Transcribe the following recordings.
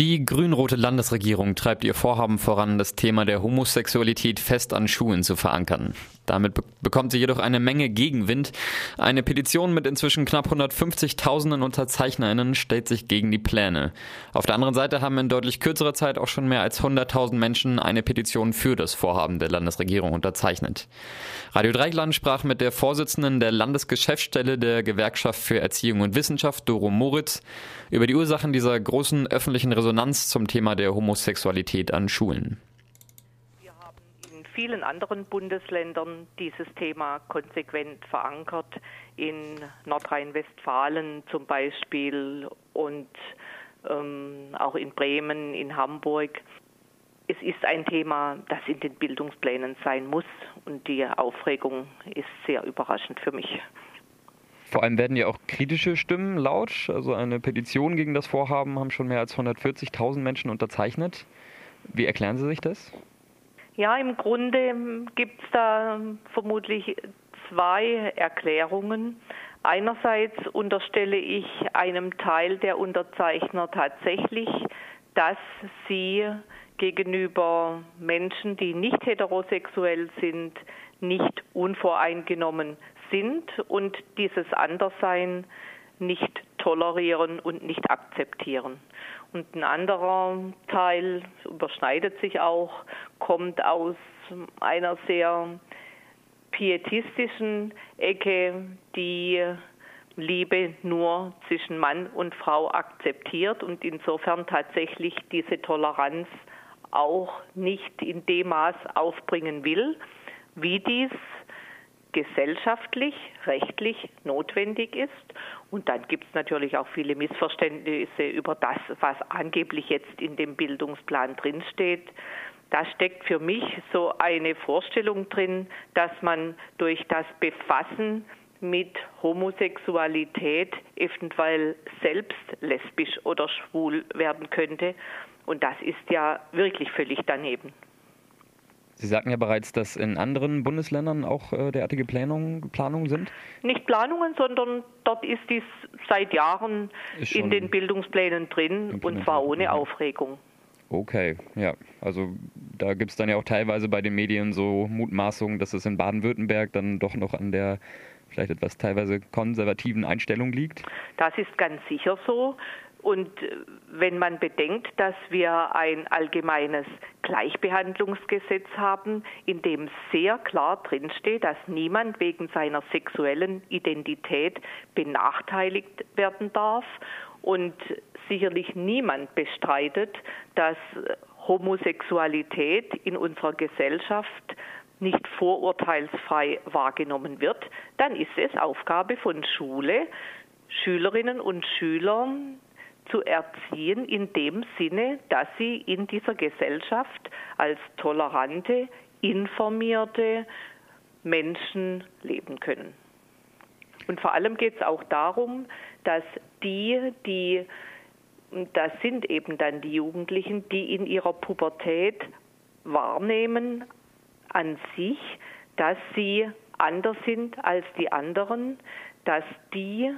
Die grün-rote Landesregierung treibt ihr Vorhaben voran, das Thema der Homosexualität fest an Schulen zu verankern. Damit be bekommt sie jedoch eine Menge Gegenwind. Eine Petition mit inzwischen knapp 150.000 UnterzeichnerInnen stellt sich gegen die Pläne. Auf der anderen Seite haben in deutlich kürzerer Zeit auch schon mehr als 100.000 Menschen eine Petition für das Vorhaben der Landesregierung unterzeichnet. Radio Dreigland sprach mit der Vorsitzenden der Landesgeschäftsstelle der Gewerkschaft für Erziehung und Wissenschaft, Doro Moritz, über die Ursachen dieser großen öffentlichen Resonanz zum Thema der Homosexualität an Schulen. Wir haben in vielen anderen Bundesländern dieses Thema konsequent verankert, in Nordrhein-Westfalen zum Beispiel und ähm, auch in Bremen, in Hamburg. Es ist ein Thema, das in den Bildungsplänen sein muss und die Aufregung ist sehr überraschend für mich. Vor allem werden ja auch kritische Stimmen laut. Also eine Petition gegen das Vorhaben haben schon mehr als 140.000 Menschen unterzeichnet. Wie erklären Sie sich das? Ja, im Grunde gibt es da vermutlich zwei Erklärungen. Einerseits unterstelle ich einem Teil der Unterzeichner tatsächlich, dass sie gegenüber Menschen, die nicht heterosexuell sind, nicht unvoreingenommen sind und dieses Anderssein nicht tolerieren und nicht akzeptieren. Und ein anderer Teil überschneidet sich auch, kommt aus einer sehr pietistischen Ecke, die Liebe nur zwischen Mann und Frau akzeptiert und insofern tatsächlich diese Toleranz auch nicht in dem Maß aufbringen will, wie dies gesellschaftlich, rechtlich notwendig ist. Und dann gibt es natürlich auch viele Missverständnisse über das, was angeblich jetzt in dem Bildungsplan drinsteht. Da steckt für mich so eine Vorstellung drin, dass man durch das Befassen mit Homosexualität eventuell selbst lesbisch oder schwul werden könnte. Und das ist ja wirklich völlig daneben. Sie sagten ja bereits, dass in anderen Bundesländern auch äh, derartige Planungen, Planungen sind. Nicht Planungen, sondern dort ist dies seit Jahren in den Bildungsplänen drin und zwar ohne ja. Aufregung. Okay, ja. Also da gibt es dann ja auch teilweise bei den Medien so Mutmaßungen, dass es in Baden-Württemberg dann doch noch an der vielleicht etwas teilweise konservativen Einstellung liegt. Das ist ganz sicher so. Und wenn man bedenkt, dass wir ein allgemeines Gleichbehandlungsgesetz haben, in dem sehr klar drinsteht, dass niemand wegen seiner sexuellen Identität benachteiligt werden darf und sicherlich niemand bestreitet, dass Homosexualität in unserer Gesellschaft nicht vorurteilsfrei wahrgenommen wird, dann ist es Aufgabe von Schule, Schülerinnen und Schülern zu erziehen in dem Sinne, dass sie in dieser Gesellschaft als tolerante, informierte Menschen leben können. Und vor allem geht es auch darum, dass die, die, das sind eben dann die Jugendlichen, die in ihrer Pubertät wahrnehmen an sich, dass sie anders sind als die anderen, dass die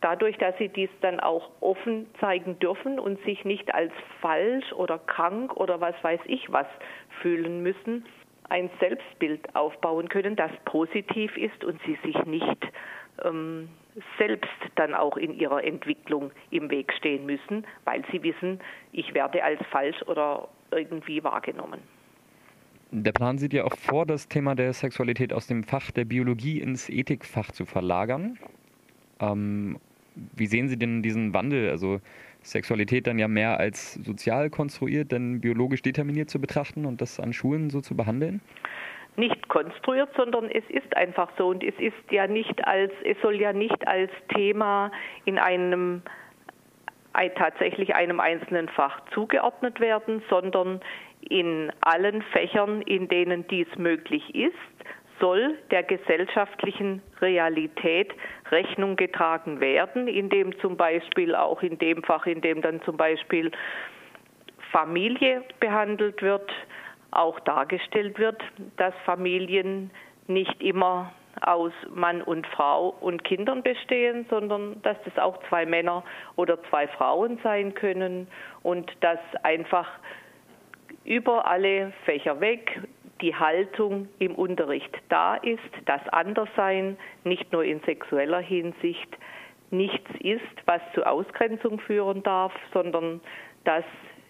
dadurch, dass sie dies dann auch offen zeigen dürfen und sich nicht als falsch oder krank oder was weiß ich was fühlen müssen, ein Selbstbild aufbauen können, das positiv ist und sie sich nicht ähm, selbst dann auch in ihrer Entwicklung im Weg stehen müssen, weil sie wissen, ich werde als falsch oder irgendwie wahrgenommen. Der Plan sieht ja auch vor, das Thema der Sexualität aus dem Fach der Biologie ins Ethikfach zu verlagern. Ähm, wie sehen Sie denn diesen Wandel? Also Sexualität dann ja mehr als sozial konstruiert, denn biologisch determiniert zu betrachten und das an Schulen so zu behandeln? Nicht konstruiert, sondern es ist einfach so und es ist ja nicht als, es soll ja nicht als Thema in einem tatsächlich einem einzelnen Fach zugeordnet werden, sondern in allen Fächern, in denen dies möglich ist, soll der gesellschaftlichen Realität Rechnung getragen werden, indem zum Beispiel auch in dem Fach, in dem dann zum Beispiel Familie behandelt wird, auch dargestellt wird, dass Familien nicht immer aus Mann und Frau und Kindern bestehen, sondern dass das auch zwei Männer oder zwei Frauen sein können und dass einfach über alle Fächer weg die Haltung im Unterricht da ist, dass Anderssein nicht nur in sexueller Hinsicht nichts ist, was zu Ausgrenzung führen darf, sondern dass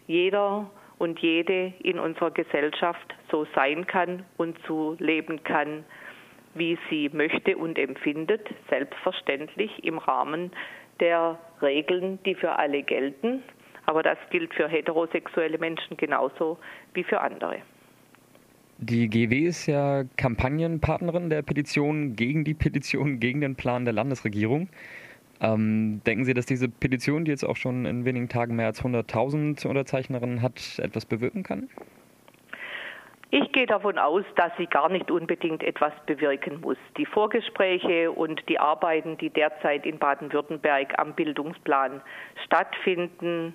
jeder und jede in unserer Gesellschaft so sein kann und so leben kann, wie sie möchte und empfindet, selbstverständlich im Rahmen der Regeln, die für alle gelten. Aber das gilt für heterosexuelle Menschen genauso wie für andere. Die GW ist ja Kampagnenpartnerin der Petition gegen die Petition gegen den Plan der Landesregierung. Ähm, denken Sie, dass diese Petition, die jetzt auch schon in wenigen Tagen mehr als 100.000 Unterzeichnerinnen hat, etwas bewirken kann? Ich gehe davon aus, dass sie gar nicht unbedingt etwas bewirken muss. Die Vorgespräche und die Arbeiten, die derzeit in Baden-Württemberg am Bildungsplan stattfinden,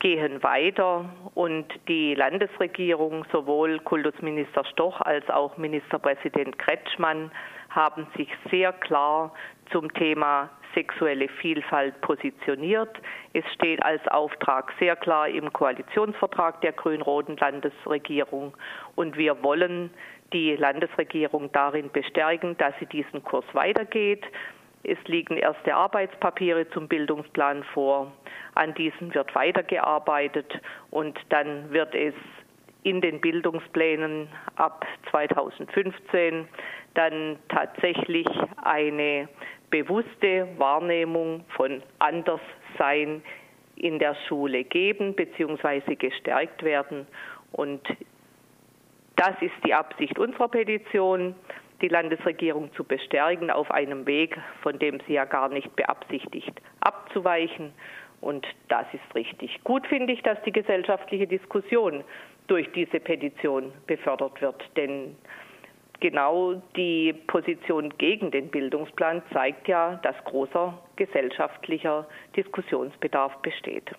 gehen weiter und die Landesregierung, sowohl Kultusminister Stoch als auch Ministerpräsident Kretschmann, haben sich sehr klar zum Thema sexuelle Vielfalt positioniert. Es steht als Auftrag sehr klar im Koalitionsvertrag der grün-roten Landesregierung und wir wollen die Landesregierung darin bestärken, dass sie diesen Kurs weitergeht. Es liegen erste Arbeitspapiere zum Bildungsplan vor. An diesen wird weitergearbeitet und dann wird es in den Bildungsplänen ab 2015 dann tatsächlich eine bewusste Wahrnehmung von Anderssein in der Schule geben bzw. gestärkt werden. Und das ist die Absicht unserer Petition, die Landesregierung zu bestärken auf einem Weg, von dem sie ja gar nicht beabsichtigt, abzuweichen. Und das ist richtig. Gut finde ich, dass die gesellschaftliche Diskussion durch diese Petition befördert wird, denn genau die Position gegen den Bildungsplan zeigt ja, dass großer gesellschaftlicher Diskussionsbedarf besteht.